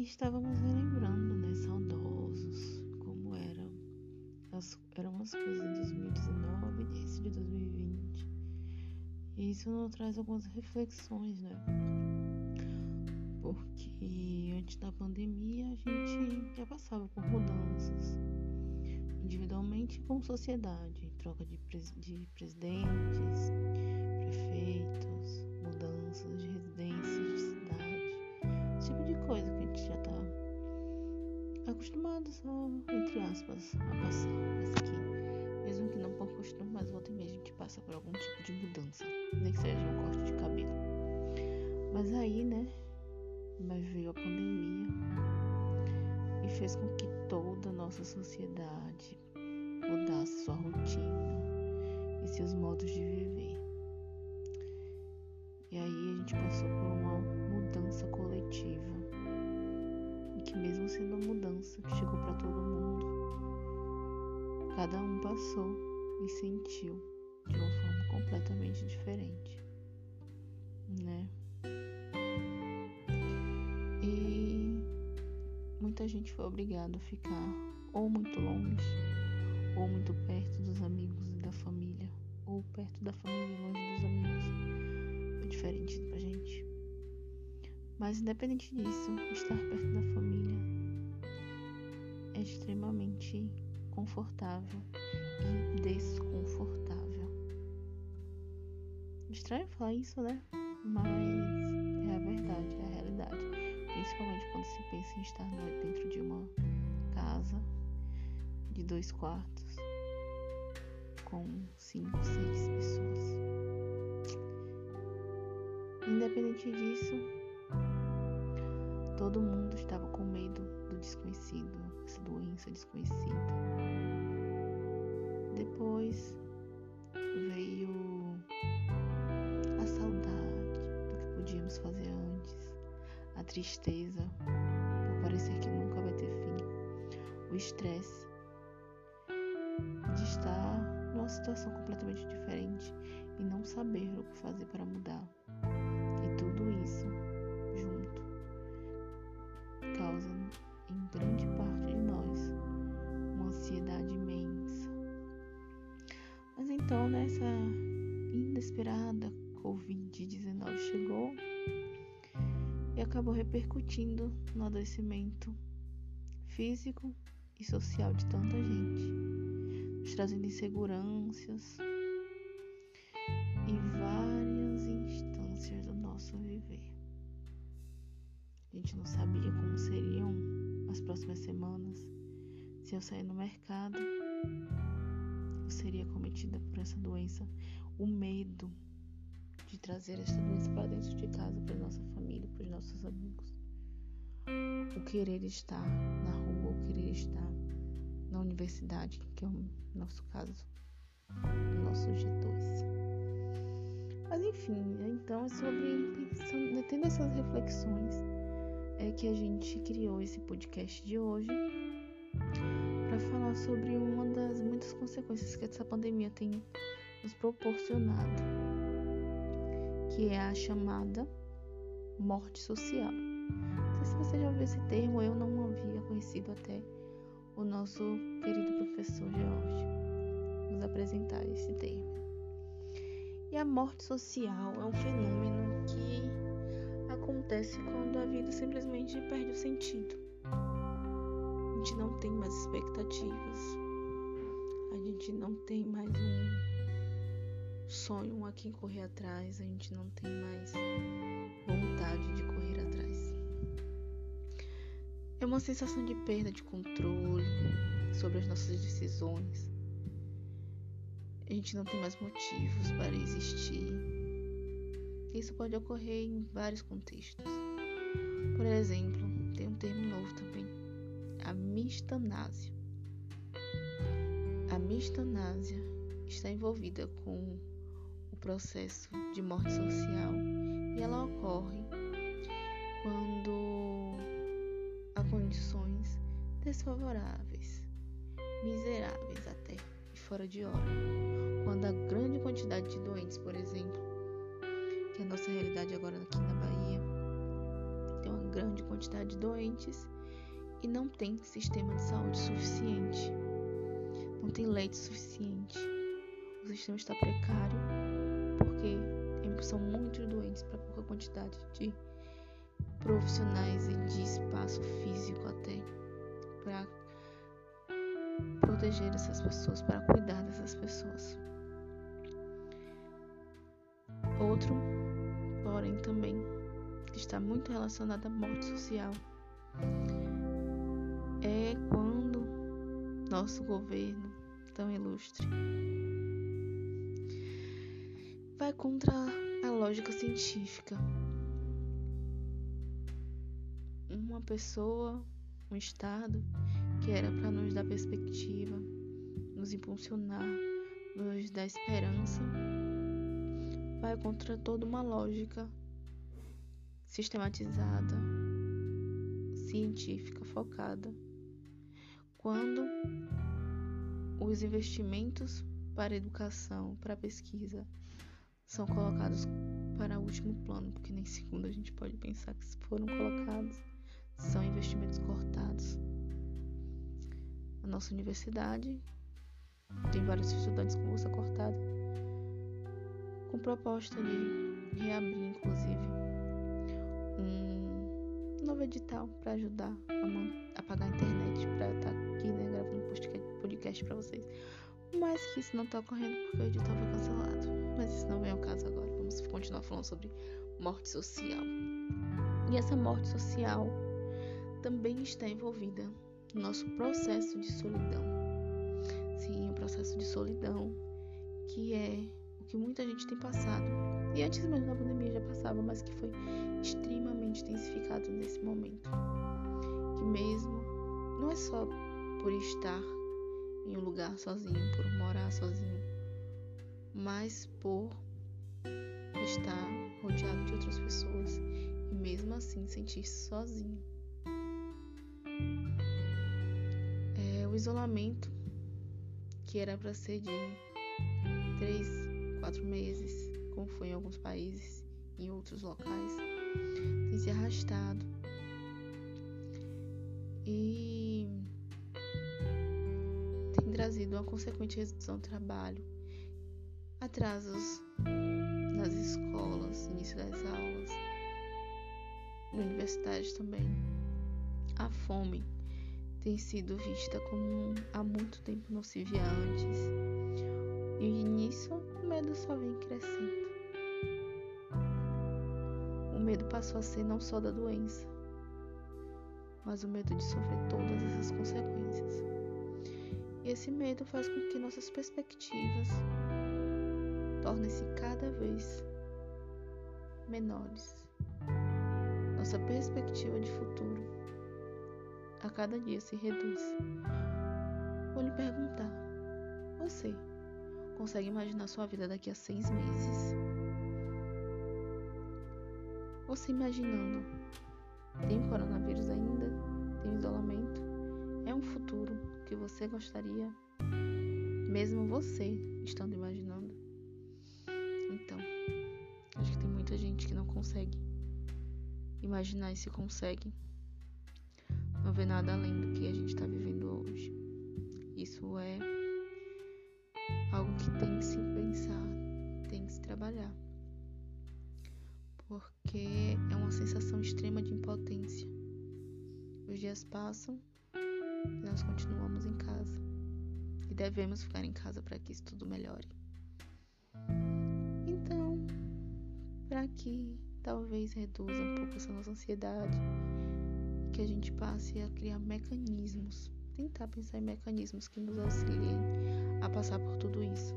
2022. E estávamos relembrando, né, saudosos, como eram as, eram as coisas em 2019 e início de 2020. E isso nos traz algumas reflexões, né? Porque antes da pandemia a gente já passava por mudanças individualmente como sociedade, troca de, pres de presidentes, prefeitos, mudanças de residências, de esse tipo de coisa que a gente já tá acostumado só, entre aspas, a passar. Mas aqui, mesmo que não por costume, mas volta e meia a gente passa por algum tipo de mudança, nem que seja um corte de cabelo. Mas aí, né, mas veio a pandemia e fez com que toda a nossa sociedade mudasse sua rotina e seus modos de viver. E aí a gente passou por uma mudança coletiva. E que mesmo sendo uma mudança que chegou para todo mundo, cada um passou e sentiu de uma forma completamente diferente, né? E muita gente foi obrigada a ficar ou muito longe ou muito perto dos amigos e da família, ou perto da família e longe dos amigos. É diferente pra gente. Mas independente disso, estar perto da família é extremamente confortável e desconfortável. Estranho falar isso, né? Mas é a verdade, é a realidade. Principalmente quando se pensa em estar dentro de uma casa de dois quartos com cinco, seis pessoas. Independente disso, todo mundo estava com medo do desconhecido, essa doença desconhecida. Depois veio a saudade do que podíamos fazer antes, a tristeza por parecer que nunca vai ter fim, o estresse de estar numa situação completamente diferente e não saber o que fazer para mudar. E tudo isso então nessa inesperada Covid-19 chegou e acabou repercutindo no adoecimento físico e social de tanta gente nos trazendo inseguranças em várias instâncias do nosso viver. A gente não sabia como seriam as próximas semanas, se eu sair no mercado, seria cometida por essa doença, o medo de trazer essa doença para dentro de casa, para nossa família, para os nossos amigos. O querer estar na rua, o querer estar na universidade, que é o nosso caso, o nosso G2. Mas enfim, então é sobre pensando, tendo essas reflexões é que a gente criou esse podcast de hoje falar sobre uma das muitas consequências que essa pandemia tem nos proporcionado, que é a chamada morte social. Não sei se você já ouviu esse termo, eu não havia conhecido até o nosso querido professor George nos apresentar esse termo. E a morte social é um fenômeno que acontece quando a vida simplesmente perde o sentido. Gente não tem mais expectativas, a gente não tem mais um sonho a quem correr atrás, a gente não tem mais vontade de correr atrás. É uma sensação de perda de controle sobre as nossas decisões. A gente não tem mais motivos para existir. Isso pode ocorrer em vários contextos. Por exemplo, tem um termo novo também, a mistanásia. A mistanásia está envolvida com o processo de morte social e ela ocorre quando condições desfavoráveis, miseráveis até e fora de hora. Quando a grande quantidade de doentes, por exemplo, que é a nossa realidade agora aqui na Bahia, grande quantidade de doentes e não tem sistema de saúde suficiente. Não tem leite suficiente. O sistema está precário porque são muitos doentes para pouca quantidade de profissionais e de espaço físico até para proteger essas pessoas, para cuidar dessas pessoas. Outro, porém, também está muito relacionado à morte social é quando nosso governo tão ilustre vai contra a lógica científica. Uma pessoa, um estado que era para nos dar perspectiva, nos impulsionar, nos dar esperança, vai contra toda uma lógica sistematizada, científica, focada. Quando os investimentos para educação, para pesquisa, são colocados para último plano, porque nem segundo a gente pode pensar que foram colocados, são investimentos cortados. A nossa universidade tem vários estudantes com bolsa cortada, com proposta de reabrir, inclusive, um novo edital para ajudar a, pagar a internet, para estar tá aqui né, gravando podcast para vocês. Mas que isso não está ocorrendo porque o edital foi cancelado. Mas isso não vem ao caso agora. Vamos continuar falando sobre morte social. E essa morte social também está envolvida no nosso processo de solidão. Sim, o processo de solidão, que é o que muita gente tem passado. E antes mesmo da pandemia já passava, mas que foi extremamente intensificado nesse momento. Que mesmo não é só por estar em um lugar sozinho, por morar sozinho, mas por estar rodeado de outras pessoas e mesmo assim sentir-se sozinho. É, o isolamento, que era para ser de três, quatro meses, como foi em alguns países em outros locais, tem se arrastado. E tem trazido uma consequente redução do trabalho, atrasos nas escolas, início das aulas, na universidade também. A fome tem sido vista como há muito tempo não se via antes. E nisso o medo só vem crescendo. O medo passou a ser não só da doença, mas o medo de sofrer todas essas consequências. E esse medo faz com que nossas perspectivas tornem-se cada vez menores. Nossa perspectiva de futuro a cada dia se reduz. Vou lhe perguntar: você consegue imaginar sua vida daqui a seis meses? Você imaginando? Tem coronavírus ainda? Tem isolamento? É um futuro que você gostaria, mesmo você estando imaginando? Então, acho que tem muita gente que não consegue imaginar e se consegue. Não vê nada além do que a gente está vivendo hoje. Isso é trabalhar. Porque é uma sensação extrema de impotência. Os dias passam e nós continuamos em casa. E devemos ficar em casa para que isso tudo melhore. para que talvez reduza um pouco essa nossa ansiedade que a gente passe a criar mecanismos, tentar pensar em mecanismos que nos auxiliem a passar por tudo isso.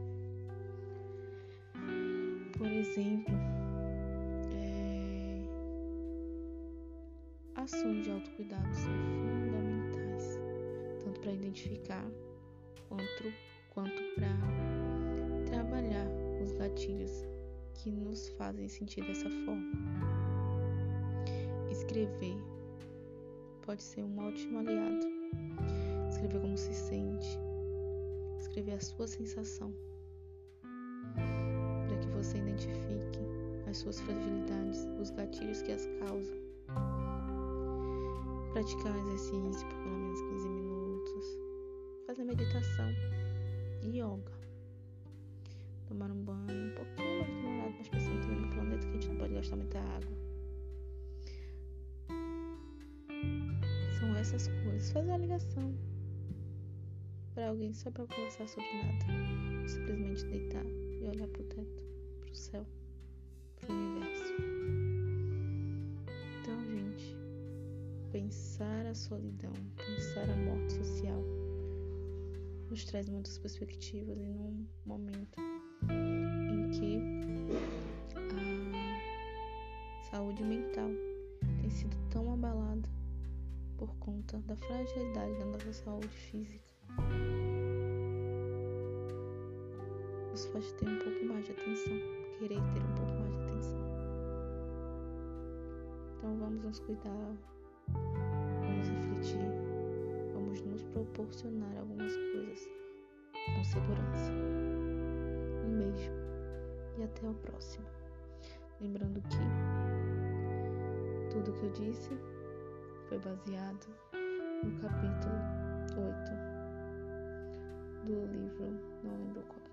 Por exemplo, é... ações de autocuidado são fundamentais, tanto para identificar quanto, quanto para trabalhar os gatilhos que nos fazem sentir dessa forma. Escrever pode ser um ótimo aliado. Escrever como se sente, escrever a sua sensação, você identifique as suas fragilidades, os gatilhos que as causam, praticar exercício por pelo menos 15 minutos, fazer meditação e yoga, tomar um banho um pouquinho mais demorado, mas pensando também no planeta que a gente não pode gastar muita água. São essas coisas. Fazer uma ligação para alguém só para conversar sobre nada. Simplesmente deitar céu, pro universo. Então, gente, pensar a solidão, pensar a morte social nos traz muitas perspectivas e num momento em que a saúde mental tem sido tão abalada por conta da fragilidade da nossa saúde física nos faz ter um pouco mais de atenção, querer ter um pouco mais de atenção. Então vamos nos cuidar, vamos refletir, vamos nos proporcionar algumas coisas com segurança. Um beijo e até o próximo. Lembrando que tudo que eu disse foi baseado no capítulo 8 do livro, não lembro qual.